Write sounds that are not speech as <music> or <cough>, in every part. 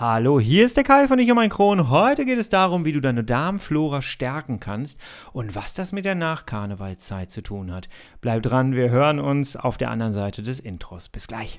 Hallo, hier ist der Kai von Ich und mein Kron. Heute geht es darum, wie du deine Darmflora stärken kannst und was das mit der Nachkarnevalzeit zu tun hat. Bleib dran, wir hören uns auf der anderen Seite des Intros. Bis gleich.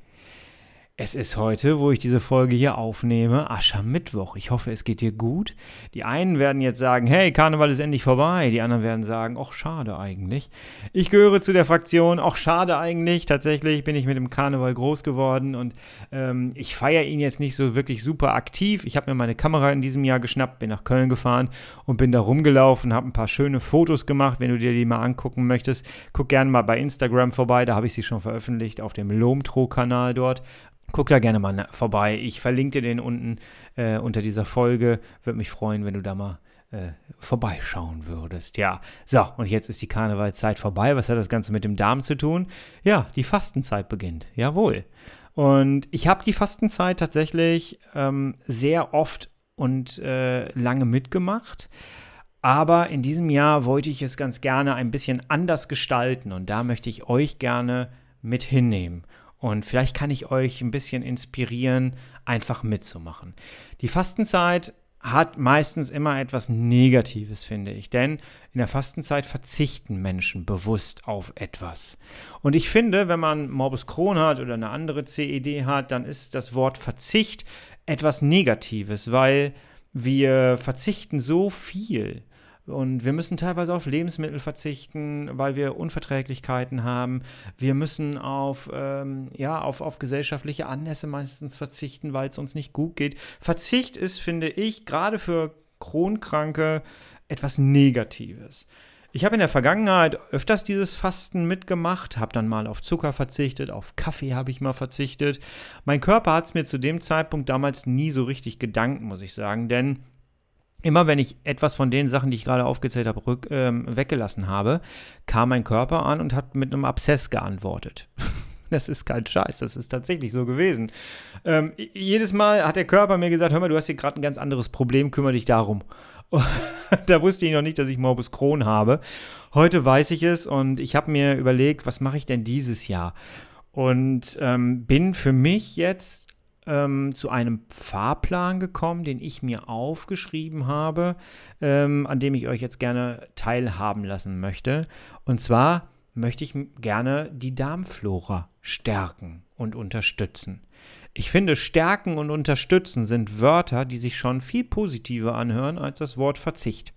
Es ist heute, wo ich diese Folge hier aufnehme, Aschermittwoch. Ich hoffe, es geht dir gut. Die einen werden jetzt sagen, hey, Karneval ist endlich vorbei. Die anderen werden sagen, ach, schade eigentlich. Ich gehöre zu der Fraktion, ach, schade eigentlich. Tatsächlich bin ich mit dem Karneval groß geworden und ähm, ich feiere ihn jetzt nicht so wirklich super aktiv. Ich habe mir meine Kamera in diesem Jahr geschnappt, bin nach Köln gefahren und bin da rumgelaufen, habe ein paar schöne Fotos gemacht. Wenn du dir die mal angucken möchtest, guck gerne mal bei Instagram vorbei. Da habe ich sie schon veröffentlicht auf dem Lomtro-Kanal dort. Guck da gerne mal vorbei. Ich verlinke dir den unten äh, unter dieser Folge. Würde mich freuen, wenn du da mal äh, vorbeischauen würdest. Ja, so, und jetzt ist die Karnevalzeit vorbei. Was hat das Ganze mit dem Darm zu tun? Ja, die Fastenzeit beginnt. Jawohl. Und ich habe die Fastenzeit tatsächlich ähm, sehr oft und äh, lange mitgemacht. Aber in diesem Jahr wollte ich es ganz gerne ein bisschen anders gestalten und da möchte ich euch gerne mit hinnehmen. Und vielleicht kann ich euch ein bisschen inspirieren, einfach mitzumachen. Die Fastenzeit hat meistens immer etwas Negatives, finde ich. Denn in der Fastenzeit verzichten Menschen bewusst auf etwas. Und ich finde, wenn man Morbus Crohn hat oder eine andere CED hat, dann ist das Wort Verzicht etwas Negatives, weil wir verzichten so viel. Und wir müssen teilweise auf Lebensmittel verzichten, weil wir Unverträglichkeiten haben. Wir müssen auf, ähm, ja, auf, auf gesellschaftliche Anlässe meistens verzichten, weil es uns nicht gut geht. Verzicht ist, finde ich, gerade für Kronkranke etwas Negatives. Ich habe in der Vergangenheit öfters dieses Fasten mitgemacht, habe dann mal auf Zucker verzichtet, auf Kaffee habe ich mal verzichtet. Mein Körper hat es mir zu dem Zeitpunkt damals nie so richtig gedankt, muss ich sagen, denn immer wenn ich etwas von den Sachen, die ich gerade aufgezählt habe, rück, ähm, weggelassen habe, kam mein Körper an und hat mit einem Abszess geantwortet. <laughs> Das ist kein Scheiß, das ist tatsächlich so gewesen. Ähm, jedes Mal hat der Körper mir gesagt, hör mal, du hast hier gerade ein ganz anderes Problem, kümmere dich darum. <laughs> da wusste ich noch nicht, dass ich Morbus Crohn habe. Heute weiß ich es und ich habe mir überlegt, was mache ich denn dieses Jahr? Und ähm, bin für mich jetzt ähm, zu einem Fahrplan gekommen, den ich mir aufgeschrieben habe, ähm, an dem ich euch jetzt gerne teilhaben lassen möchte. Und zwar möchte ich gerne die Darmflora stärken und unterstützen. Ich finde, stärken und unterstützen sind Wörter, die sich schon viel positiver anhören als das Wort Verzicht.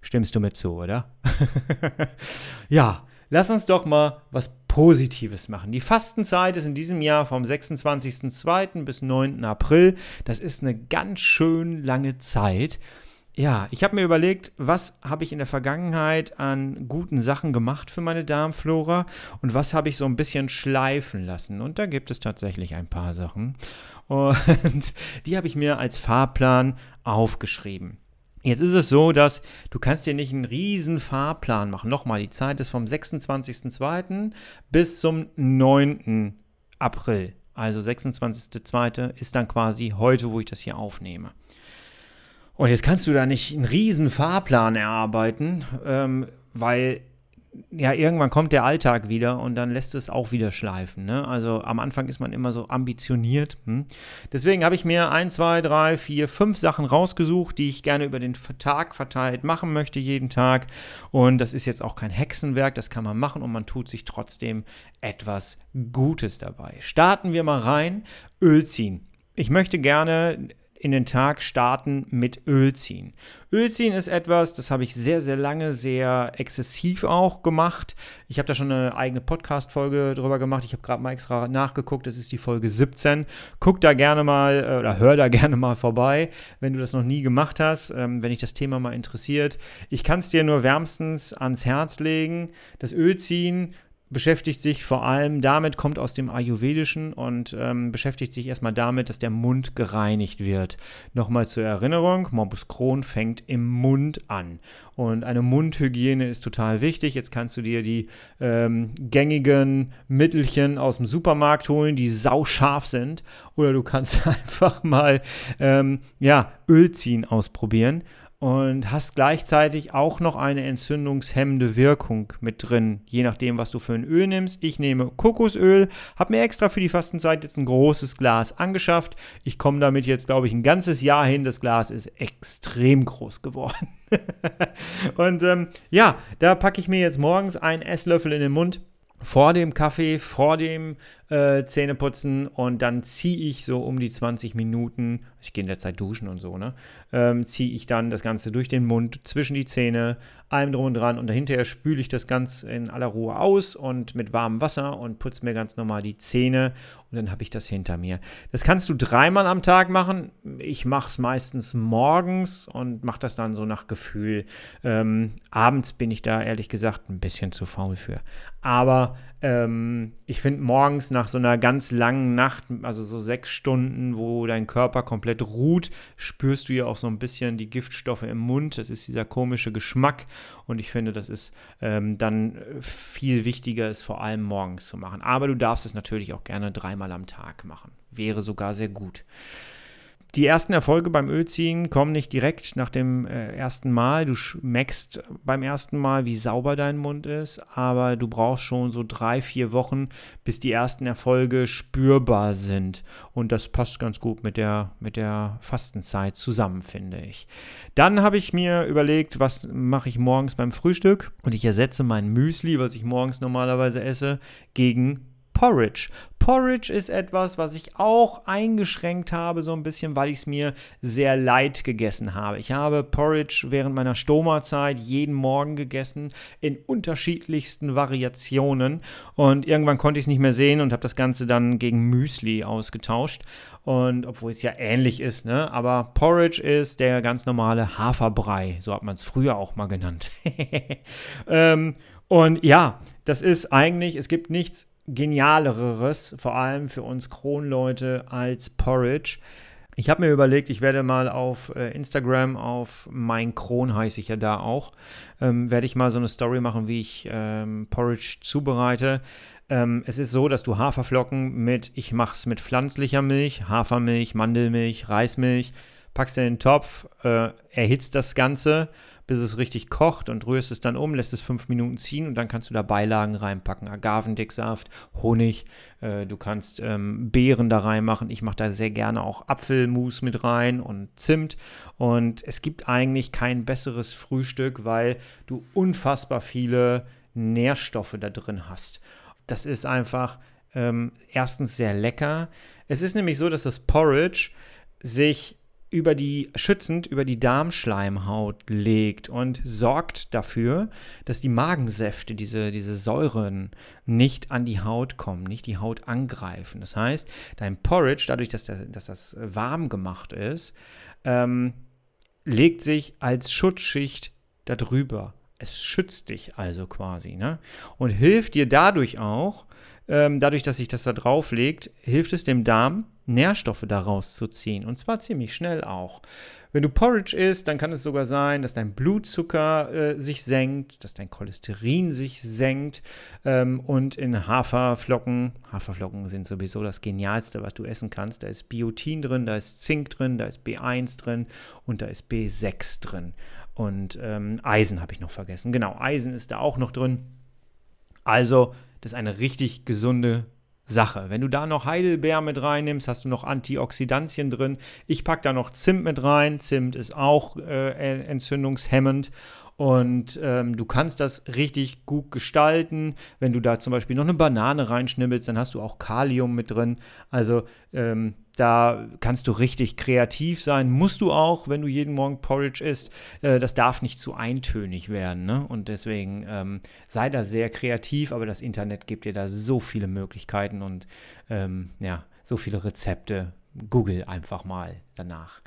Stimmst du mir zu, oder? <laughs> ja, lass uns doch mal was Positives machen. Die Fastenzeit ist in diesem Jahr vom 26.02. bis 9. April. Das ist eine ganz schön lange Zeit. Ja, ich habe mir überlegt, was habe ich in der Vergangenheit an guten Sachen gemacht für meine Darmflora und was habe ich so ein bisschen schleifen lassen. Und da gibt es tatsächlich ein paar Sachen. Und <laughs> die habe ich mir als Fahrplan aufgeschrieben. Jetzt ist es so, dass du kannst dir nicht einen riesen Fahrplan machen. Nochmal, die Zeit ist vom 26.02. bis zum 9. April. Also 26.02. ist dann quasi heute, wo ich das hier aufnehme. Und jetzt kannst du da nicht einen riesen Fahrplan erarbeiten, ähm, weil ja, irgendwann kommt der Alltag wieder und dann lässt es auch wieder schleifen. Ne? Also am Anfang ist man immer so ambitioniert. Hm? Deswegen habe ich mir ein, zwei, drei, vier, fünf Sachen rausgesucht, die ich gerne über den Tag verteilt machen möchte, jeden Tag. Und das ist jetzt auch kein Hexenwerk, das kann man machen und man tut sich trotzdem etwas Gutes dabei. Starten wir mal rein. Öl ziehen. Ich möchte gerne in den Tag starten mit Öl ziehen. Öl ziehen ist etwas, das habe ich sehr, sehr lange, sehr exzessiv auch gemacht. Ich habe da schon eine eigene Podcast-Folge drüber gemacht. Ich habe gerade mal extra nachgeguckt. Das ist die Folge 17. Guck da gerne mal äh, oder hör da <laughs> gerne mal vorbei, wenn du das noch nie gemacht hast, ähm, wenn dich das Thema mal interessiert. Ich kann es dir nur wärmstens ans Herz legen. Das Öl ziehen beschäftigt sich vor allem damit, kommt aus dem Ayurvedischen und ähm, beschäftigt sich erstmal damit, dass der Mund gereinigt wird. Nochmal zur Erinnerung, Morbus Crohn fängt im Mund an. Und eine Mundhygiene ist total wichtig. Jetzt kannst du dir die ähm, gängigen Mittelchen aus dem Supermarkt holen, die sauscharf sind. Oder du kannst <laughs> einfach mal ähm, ja, Öl ziehen ausprobieren und hast gleichzeitig auch noch eine entzündungshemmende Wirkung mit drin, je nachdem, was du für ein Öl nimmst. Ich nehme Kokosöl, habe mir extra für die Fastenzeit jetzt ein großes Glas angeschafft. Ich komme damit jetzt, glaube ich, ein ganzes Jahr hin. Das Glas ist extrem groß geworden. <laughs> und ähm, ja, da packe ich mir jetzt morgens einen Esslöffel in den Mund vor dem Kaffee, vor dem äh, Zähneputzen und dann ziehe ich so um die 20 Minuten, ich gehe in der Zeit duschen und so, ne, ähm, ziehe ich dann das Ganze durch den Mund, zwischen die Zähne, allem drum und dran und dahinter spüle ich das Ganze in aller Ruhe aus und mit warmem Wasser und putze mir ganz normal die Zähne und dann habe ich das hinter mir. Das kannst du dreimal am Tag machen. Ich mache es meistens morgens und mache das dann so nach Gefühl. Ähm, abends bin ich da ehrlich gesagt ein bisschen zu faul für. Aber ähm, ich finde morgens nach so einer ganz langen Nacht, also so sechs Stunden, wo dein Körper komplett ruht, spürst du ja auch so ein bisschen die Giftstoffe im Mund. Das ist dieser komische Geschmack. Und ich finde, das ist ähm, dann viel wichtiger, es vor allem morgens zu machen. Aber du darfst es natürlich auch gerne dreimal am Tag machen. Wäre sogar sehr gut. Die ersten Erfolge beim Ölziehen kommen nicht direkt nach dem äh, ersten Mal. Du schmeckst beim ersten Mal, wie sauber dein Mund ist, aber du brauchst schon so drei, vier Wochen, bis die ersten Erfolge spürbar sind. Und das passt ganz gut mit der, mit der Fastenzeit zusammen, finde ich. Dann habe ich mir überlegt, was mache ich morgens beim Frühstück? Und ich ersetze mein Müsli, was ich morgens normalerweise esse, gegen Porridge. Porridge ist etwas, was ich auch eingeschränkt habe, so ein bisschen, weil ich es mir sehr leid gegessen habe. Ich habe Porridge während meiner Stoma-Zeit jeden Morgen gegessen, in unterschiedlichsten Variationen. Und irgendwann konnte ich es nicht mehr sehen und habe das Ganze dann gegen Müsli ausgetauscht. Und obwohl es ja ähnlich ist, ne? Aber Porridge ist der ganz normale Haferbrei. So hat man es früher auch mal genannt. <laughs> ähm, und ja, das ist eigentlich, es gibt nichts genialeres, vor allem für uns Kronleute, als Porridge. Ich habe mir überlegt, ich werde mal auf äh, Instagram, auf mein Kron heiße ich ja da auch, ähm, werde ich mal so eine Story machen, wie ich ähm, Porridge zubereite. Ähm, es ist so, dass du Haferflocken mit, ich mache es mit pflanzlicher Milch, Hafermilch, Mandelmilch, Reismilch, packst in den Topf, äh, erhitzt das Ganze, bis es richtig kocht und rührst es dann um, lässt es fünf Minuten ziehen und dann kannst du da Beilagen reinpacken. Agavendicksaft, Honig, äh, du kannst ähm, Beeren da reinmachen. Ich mache da sehr gerne auch Apfelmus mit rein und Zimt. Und es gibt eigentlich kein besseres Frühstück, weil du unfassbar viele Nährstoffe da drin hast. Das ist einfach ähm, erstens sehr lecker. Es ist nämlich so, dass das Porridge sich über die schützend über die Darmschleimhaut legt und sorgt dafür, dass die Magensäfte, diese, diese Säuren, nicht an die Haut kommen, nicht die Haut angreifen. Das heißt, dein Porridge, dadurch, dass, der, dass das warm gemacht ist, ähm, legt sich als Schutzschicht darüber. Es schützt dich also quasi, ne? Und hilft dir dadurch auch, ähm, dadurch, dass sich das da drauf legt, hilft es dem Darm, Nährstoffe daraus zu ziehen. Und zwar ziemlich schnell auch. Wenn du Porridge isst, dann kann es sogar sein, dass dein Blutzucker äh, sich senkt, dass dein Cholesterin sich senkt. Ähm, und in Haferflocken, Haferflocken sind sowieso das Genialste, was du essen kannst. Da ist Biotin drin, da ist Zink drin, da ist B1 drin und da ist B6 drin. Und ähm, Eisen habe ich noch vergessen. Genau, Eisen ist da auch noch drin. Also, das ist eine richtig gesunde Sache. Wenn du da noch Heidelbeer mit reinnimmst, hast du noch Antioxidantien drin. Ich packe da noch Zimt mit rein. Zimt ist auch äh, entzündungshemmend. Und ähm, du kannst das richtig gut gestalten. Wenn du da zum Beispiel noch eine Banane reinschnibbelst, dann hast du auch Kalium mit drin. Also ähm, da kannst du richtig kreativ sein. Musst du auch, wenn du jeden Morgen Porridge isst. Äh, das darf nicht zu eintönig werden. Ne? Und deswegen ähm, sei da sehr kreativ. Aber das Internet gibt dir da so viele Möglichkeiten und ähm, ja, so viele Rezepte. Google einfach mal danach.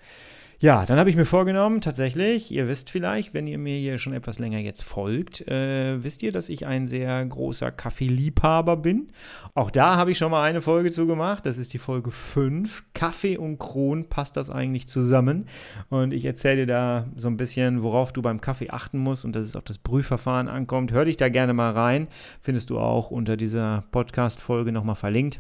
Ja, dann habe ich mir vorgenommen, tatsächlich, ihr wisst vielleicht, wenn ihr mir hier schon etwas länger jetzt folgt, äh, wisst ihr, dass ich ein sehr großer Kaffeeliebhaber bin. Auch da habe ich schon mal eine Folge zu gemacht. Das ist die Folge 5. Kaffee und Kron, passt das eigentlich zusammen? Und ich erzähle dir da so ein bisschen, worauf du beim Kaffee achten musst und dass es auf das Brühverfahren ankommt. Hör dich da gerne mal rein. Findest du auch unter dieser Podcast-Folge nochmal verlinkt.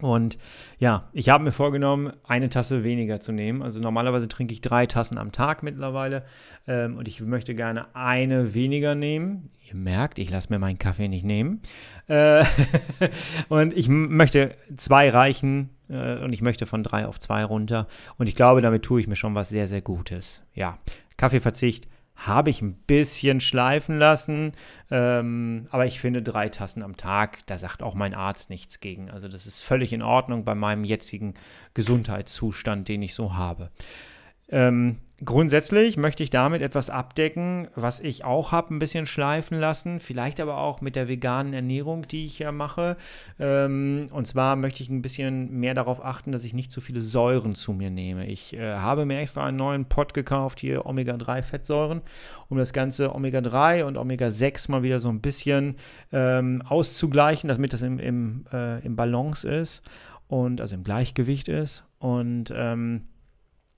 Und ja, ich habe mir vorgenommen, eine Tasse weniger zu nehmen. Also normalerweise trinke ich drei Tassen am Tag mittlerweile. Ähm, und ich möchte gerne eine weniger nehmen. Ihr merkt, ich lasse mir meinen Kaffee nicht nehmen. Äh, <laughs> und ich möchte zwei reichen. Äh, und ich möchte von drei auf zwei runter. Und ich glaube, damit tue ich mir schon was sehr, sehr Gutes. Ja, Kaffeeverzicht habe ich ein bisschen schleifen lassen. Ähm, aber ich finde drei Tassen am Tag, da sagt auch mein Arzt nichts gegen. Also das ist völlig in Ordnung bei meinem jetzigen Gesundheitszustand, den ich so habe. Ähm, grundsätzlich möchte ich damit etwas abdecken, was ich auch habe ein bisschen schleifen lassen, vielleicht aber auch mit der veganen Ernährung, die ich ja mache. Ähm, und zwar möchte ich ein bisschen mehr darauf achten, dass ich nicht zu viele Säuren zu mir nehme. Ich äh, habe mir extra einen neuen Pot gekauft, hier Omega-3-Fettsäuren, um das ganze Omega-3 und Omega-6 mal wieder so ein bisschen ähm, auszugleichen, damit das im, im, äh, im Balance ist und also im Gleichgewicht ist. Und ähm,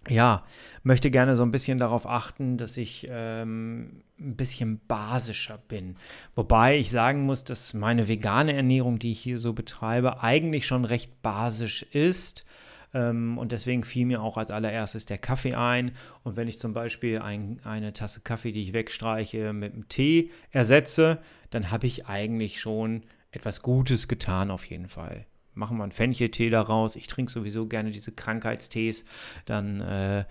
ja, möchte gerne so ein bisschen darauf achten, dass ich ähm, ein bisschen basischer bin. Wobei ich sagen muss, dass meine vegane Ernährung, die ich hier so betreibe, eigentlich schon recht basisch ist. Ähm, und deswegen fiel mir auch als allererstes der Kaffee ein. Und wenn ich zum Beispiel ein, eine Tasse Kaffee, die ich wegstreiche, mit einem Tee ersetze, dann habe ich eigentlich schon etwas Gutes getan auf jeden Fall machen wir einen Fencheltee daraus. Ich trinke sowieso gerne diese Krankheitstees. Dann äh,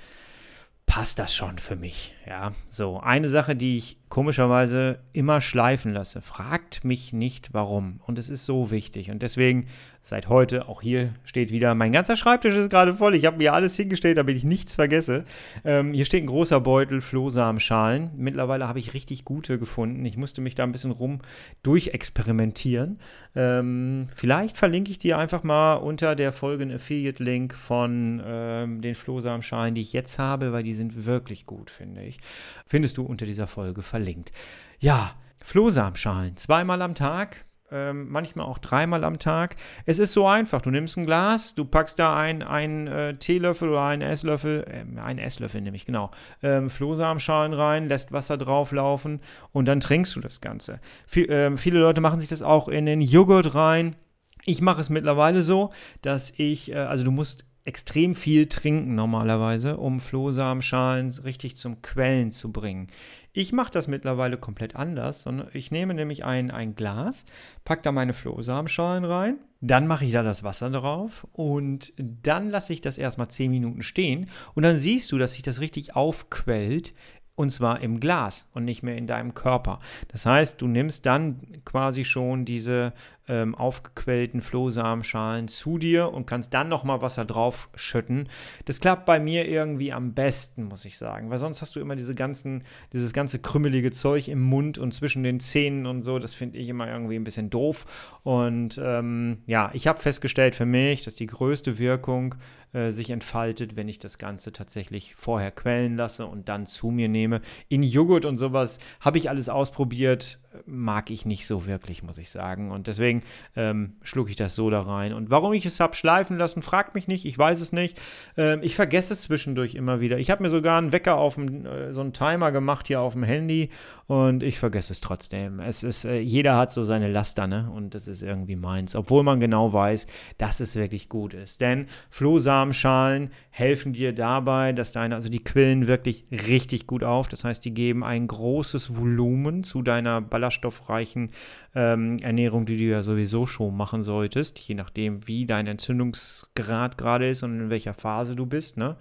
passt das schon für mich. Ja, so eine Sache, die ich komischerweise immer schleifen lasse. Fragt mich nicht warum. Und es ist so wichtig. Und deswegen seit heute, auch hier steht wieder, mein ganzer Schreibtisch ist gerade voll. Ich habe mir alles hingestellt, damit ich nichts vergesse. Ähm, hier steht ein großer Beutel Flohsamenschalen. Mittlerweile habe ich richtig gute gefunden. Ich musste mich da ein bisschen rum durchexperimentieren. Ähm, vielleicht verlinke ich dir einfach mal unter der Folge einen Affiliate-Link von ähm, den Flohsamenschalen, die ich jetzt habe, weil die sind wirklich gut, finde ich. Findest du unter dieser Folge verlinkt verlinkt. Ja, Flohsamenschalen, zweimal am Tag, ähm, manchmal auch dreimal am Tag. Es ist so einfach. Du nimmst ein Glas, du packst da einen äh, Teelöffel oder einen Esslöffel, äh, einen Esslöffel nämlich, genau, ähm, Flohsamenschalen rein, lässt Wasser drauflaufen und dann trinkst du das Ganze. Viel, äh, viele Leute machen sich das auch in den Joghurt rein. Ich mache es mittlerweile so, dass ich, äh, also du musst extrem viel trinken normalerweise, um Flohsamenschalen richtig zum Quellen zu bringen. Ich mache das mittlerweile komplett anders, sondern ich nehme nämlich ein, ein Glas, packe da meine Flohsamenschalen rein, dann mache ich da das Wasser drauf und dann lasse ich das erstmal 10 Minuten stehen und dann siehst du, dass sich das richtig aufquellt und zwar im Glas und nicht mehr in deinem Körper. Das heißt, du nimmst dann quasi schon diese ähm, aufgequellten Flohsamenschalen zu dir und kannst dann nochmal Wasser drauf schütten. Das klappt bei mir irgendwie am besten, muss ich sagen, weil sonst hast du immer diese ganzen, dieses ganze krümmelige Zeug im Mund und zwischen den Zähnen und so. Das finde ich immer irgendwie ein bisschen doof. Und ähm, ja, ich habe festgestellt für mich, dass die größte Wirkung äh, sich entfaltet, wenn ich das Ganze tatsächlich vorher quellen lasse und dann zu mir nehme. In Joghurt und sowas habe ich alles ausprobiert mag ich nicht so wirklich, muss ich sagen. Und deswegen ähm, schlug ich das so da rein. Und warum ich es habe schleifen lassen, fragt mich nicht, ich weiß es nicht. Ähm, ich vergesse es zwischendurch immer wieder. Ich habe mir sogar einen Wecker auf dem, äh, so einen Timer gemacht hier auf dem Handy und ich vergesse es trotzdem. Es ist, äh, jeder hat so seine Laster, ne? Und das ist irgendwie meins. Obwohl man genau weiß, dass es wirklich gut ist. Denn Flohsamenschalen helfen dir dabei, dass deine, also die quillen wirklich richtig gut auf. Das heißt, die geben ein großes Volumen zu deiner ballaststoffreichen ähm, Ernährung, die du ja sowieso schon machen solltest, je nachdem, wie dein Entzündungsgrad gerade ist und in welcher Phase du bist, ne?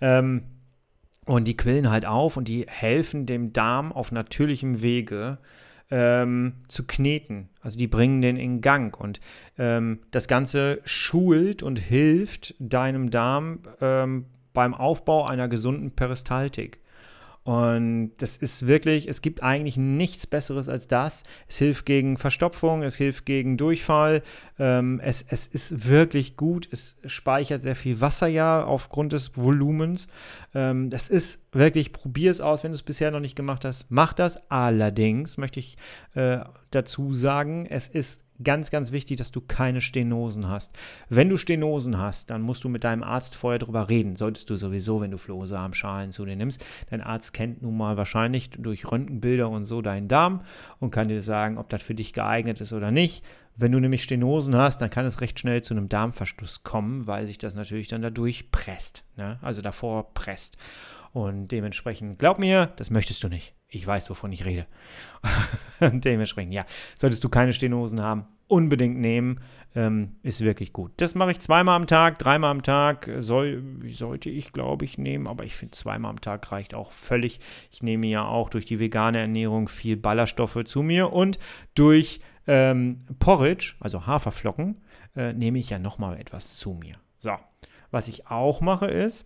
Ähm, und die quillen halt auf und die helfen dem Darm auf natürlichem Wege ähm, zu kneten. Also die bringen den in Gang. Und ähm, das Ganze schult und hilft deinem Darm ähm, beim Aufbau einer gesunden Peristaltik. Und das ist wirklich, es gibt eigentlich nichts Besseres als das. Es hilft gegen Verstopfung, es hilft gegen Durchfall. Ähm, es, es ist wirklich gut. Es speichert sehr viel Wasser ja aufgrund des Volumens. Ähm, das ist wirklich, probier es aus, wenn du es bisher noch nicht gemacht hast. Mach das. Allerdings möchte ich äh, dazu sagen, es ist ganz, ganz wichtig, dass du keine Stenosen hast. Wenn du Stenosen hast, dann musst du mit deinem Arzt vorher darüber reden. Solltest du sowieso, wenn du Flohsamenschalen zu dir nimmst. Dein Arzt kennt nun mal wahrscheinlich durch Röntgenbilder und so deinen Darm und kann dir sagen, ob das für dich geeignet ist oder nicht. Wenn du nämlich Stenosen hast, dann kann es recht schnell zu einem Darmverschluss kommen, weil sich das natürlich dann dadurch presst. Ne? Also davor presst. Und dementsprechend, glaub mir, das möchtest du nicht. Ich weiß, wovon ich rede. <laughs> dementsprechend, ja, solltest du keine Stenosen haben, unbedingt nehmen. Ähm, ist wirklich gut. Das mache ich zweimal am Tag, dreimal am Tag. Soll, sollte ich, glaube ich, nehmen, aber ich finde zweimal am Tag reicht auch völlig. Ich nehme ja auch durch die vegane Ernährung viel Ballaststoffe zu mir und durch ähm, Porridge, also Haferflocken, äh, nehme ich ja nochmal etwas zu mir. So, was ich auch mache ist,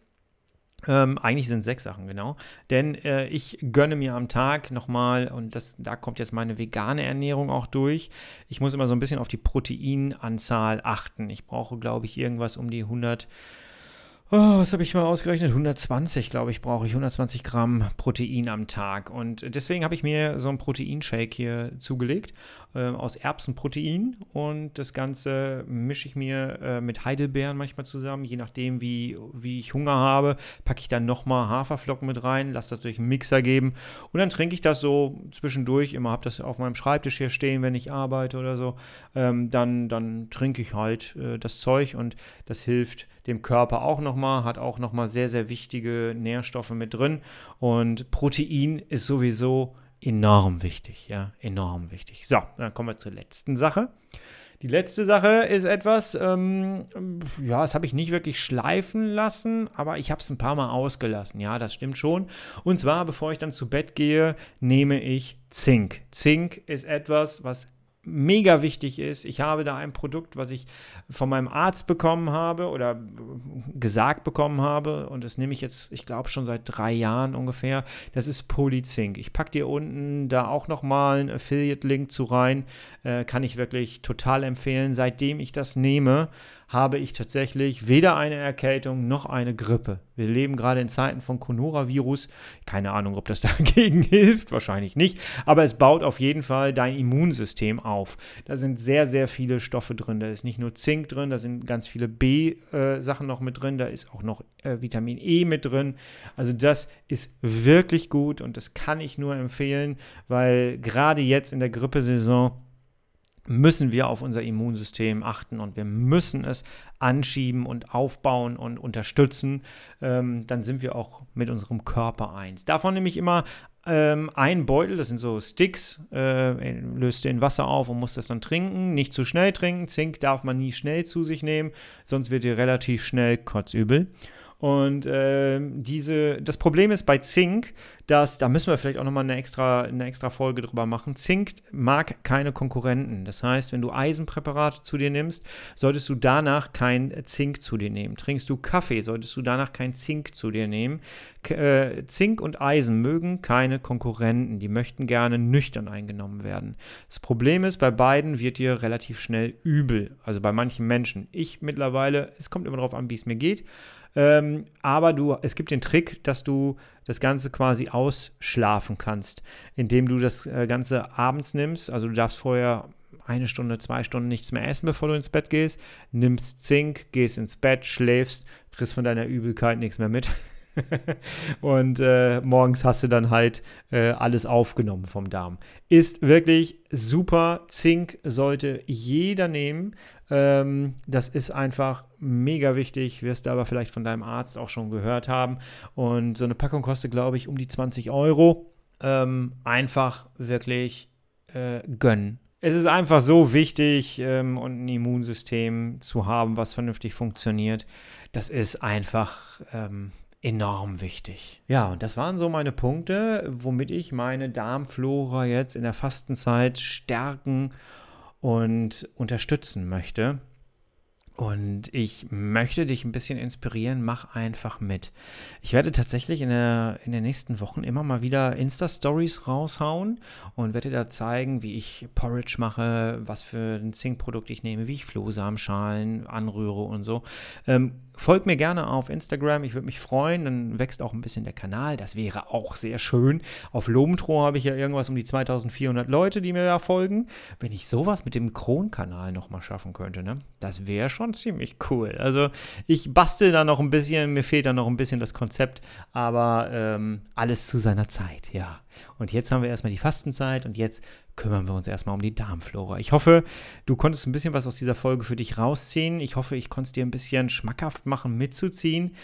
ähm, eigentlich sind sechs Sachen, genau. Denn äh, ich gönne mir am Tag nochmal, und das, da kommt jetzt meine vegane Ernährung auch durch. Ich muss immer so ein bisschen auf die Proteinanzahl achten. Ich brauche, glaube ich, irgendwas um die 100 Oh, was habe ich mal ausgerechnet? 120, glaube ich, brauche ich 120 Gramm Protein am Tag. Und deswegen habe ich mir so einen Proteinshake hier zugelegt äh, aus Erbsenprotein. Und das Ganze mische ich mir äh, mit Heidelbeeren manchmal zusammen. Je nachdem, wie, wie ich Hunger habe, packe ich dann nochmal Haferflocken mit rein, lasse das durch einen Mixer geben. Und dann trinke ich das so zwischendurch. Immer habe das auf meinem Schreibtisch hier stehen, wenn ich arbeite oder so. Ähm, dann, dann trinke ich halt äh, das Zeug und das hilft dem Körper auch nochmal, hat auch nochmal sehr, sehr wichtige Nährstoffe mit drin. Und Protein ist sowieso enorm wichtig, ja, enorm wichtig. So, dann kommen wir zur letzten Sache. Die letzte Sache ist etwas, ähm, ja, das habe ich nicht wirklich schleifen lassen, aber ich habe es ein paar Mal ausgelassen. Ja, das stimmt schon. Und zwar, bevor ich dann zu Bett gehe, nehme ich Zink. Zink ist etwas, was mega wichtig ist. Ich habe da ein Produkt, was ich von meinem Arzt bekommen habe oder gesagt bekommen habe und das nehme ich jetzt, ich glaube schon seit drei Jahren ungefähr. Das ist Polyzink. Ich packe dir unten da auch nochmal einen Affiliate-Link zu rein. Äh, kann ich wirklich total empfehlen. Seitdem ich das nehme, habe ich tatsächlich weder eine Erkältung noch eine Grippe. Wir leben gerade in Zeiten von Coronavirus. Keine Ahnung, ob das <laughs> dagegen hilft, wahrscheinlich nicht. Aber es baut auf jeden Fall dein Immunsystem auf. Da sind sehr, sehr viele Stoffe drin. Da ist nicht nur Zink drin, da sind ganz viele B-Sachen äh, noch mit drin. Da ist auch noch äh, Vitamin E mit drin. Also das ist wirklich gut und das kann ich nur empfehlen, weil gerade jetzt in der Grippesaison müssen wir auf unser Immunsystem achten und wir müssen es anschieben und aufbauen und unterstützen. Ähm, dann sind wir auch mit unserem Körper eins. Davon nehme ich immer ähm, ein Beutel, das sind so Sticks, äh, löst in Wasser auf und muss das dann trinken. Nicht zu schnell trinken. Zink darf man nie schnell zu sich nehmen, sonst wird ihr relativ schnell kotzübel. Und äh, diese, das Problem ist bei Zink, dass, da müssen wir vielleicht auch nochmal eine extra, eine extra Folge drüber machen. Zink mag keine Konkurrenten. Das heißt, wenn du Eisenpräparate zu dir nimmst, solltest du danach kein Zink zu dir nehmen. Trinkst du Kaffee, solltest du danach kein Zink zu dir nehmen. K äh, Zink und Eisen mögen keine Konkurrenten. Die möchten gerne nüchtern eingenommen werden. Das Problem ist, bei beiden wird dir relativ schnell übel. Also bei manchen Menschen. Ich mittlerweile, es kommt immer darauf an, wie es mir geht. Ähm, aber du, es gibt den Trick, dass du das Ganze quasi ausschlafen kannst, indem du das äh, Ganze abends nimmst. Also du darfst vorher eine Stunde, zwei Stunden nichts mehr essen, bevor du ins Bett gehst, nimmst Zink, gehst ins Bett, schläfst, kriegst von deiner Übelkeit nichts mehr mit. <laughs> <laughs> und äh, morgens hast du dann halt äh, alles aufgenommen vom Darm. Ist wirklich super. Zink sollte jeder nehmen. Ähm, das ist einfach mega wichtig. Wirst du aber vielleicht von deinem Arzt auch schon gehört haben. Und so eine Packung kostet, glaube ich, um die 20 Euro. Ähm, einfach wirklich äh, gönnen. Es ist einfach so wichtig ähm, und ein Immunsystem zu haben, was vernünftig funktioniert. Das ist einfach ähm, enorm wichtig. Ja, und das waren so meine Punkte, womit ich meine Darmflora jetzt in der Fastenzeit stärken und unterstützen möchte. Und ich möchte dich ein bisschen inspirieren, mach einfach mit. Ich werde tatsächlich in, der, in den nächsten Wochen immer mal wieder Insta-Stories raushauen und werde da zeigen, wie ich Porridge mache, was für ein Zinkprodukt ich nehme, wie ich Flohsamenschalen anrühre und so. Ähm, folgt mir gerne auf Instagram, ich würde mich freuen, dann wächst auch ein bisschen der Kanal, das wäre auch sehr schön. Auf Lomtro habe ich ja irgendwas um die 2400 Leute, die mir da folgen. Wenn ich sowas mit dem Kronkanal nochmal schaffen könnte, ne? das wäre schon ziemlich cool. Also ich bastel da noch ein bisschen, mir fehlt da noch ein bisschen das Konzept, aber ähm, alles zu seiner Zeit, ja. Und jetzt haben wir erstmal die Fastenzeit und jetzt kümmern wir uns erstmal um die Darmflora. Ich hoffe, du konntest ein bisschen was aus dieser Folge für dich rausziehen. Ich hoffe, ich konnte es dir ein bisschen schmackhaft machen, mitzuziehen.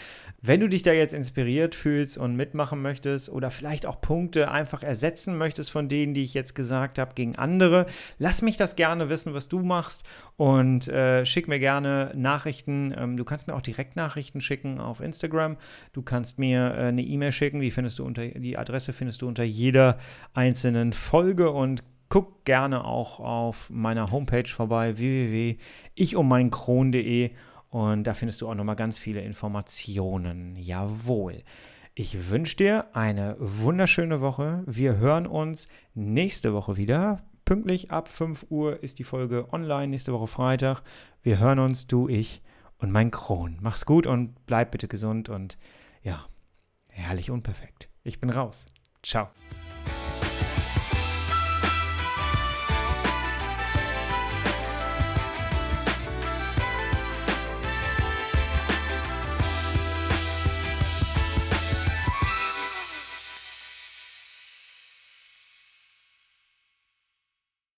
Wenn du dich da jetzt inspiriert fühlst und mitmachen möchtest oder vielleicht auch Punkte einfach ersetzen möchtest von denen, die ich jetzt gesagt habe, gegen andere, lass mich das gerne wissen, was du machst und äh, schick mir gerne Nachrichten. Ähm, du kannst mir auch direkt Nachrichten schicken auf Instagram. Du kannst mir äh, eine E-Mail schicken, die findest du unter die Adresse findest du unter jeder einzelnen Folge und guck gerne auch auf meiner Homepage vorbei www.ichummeinkron.de und da findest du auch nochmal ganz viele Informationen. Jawohl. Ich wünsche dir eine wunderschöne Woche. Wir hören uns nächste Woche wieder. Pünktlich ab 5 Uhr ist die Folge online, nächste Woche Freitag. Wir hören uns, du, ich und mein Kron. Mach's gut und bleib bitte gesund und ja, herrlich unperfekt. Ich bin raus. Ciao.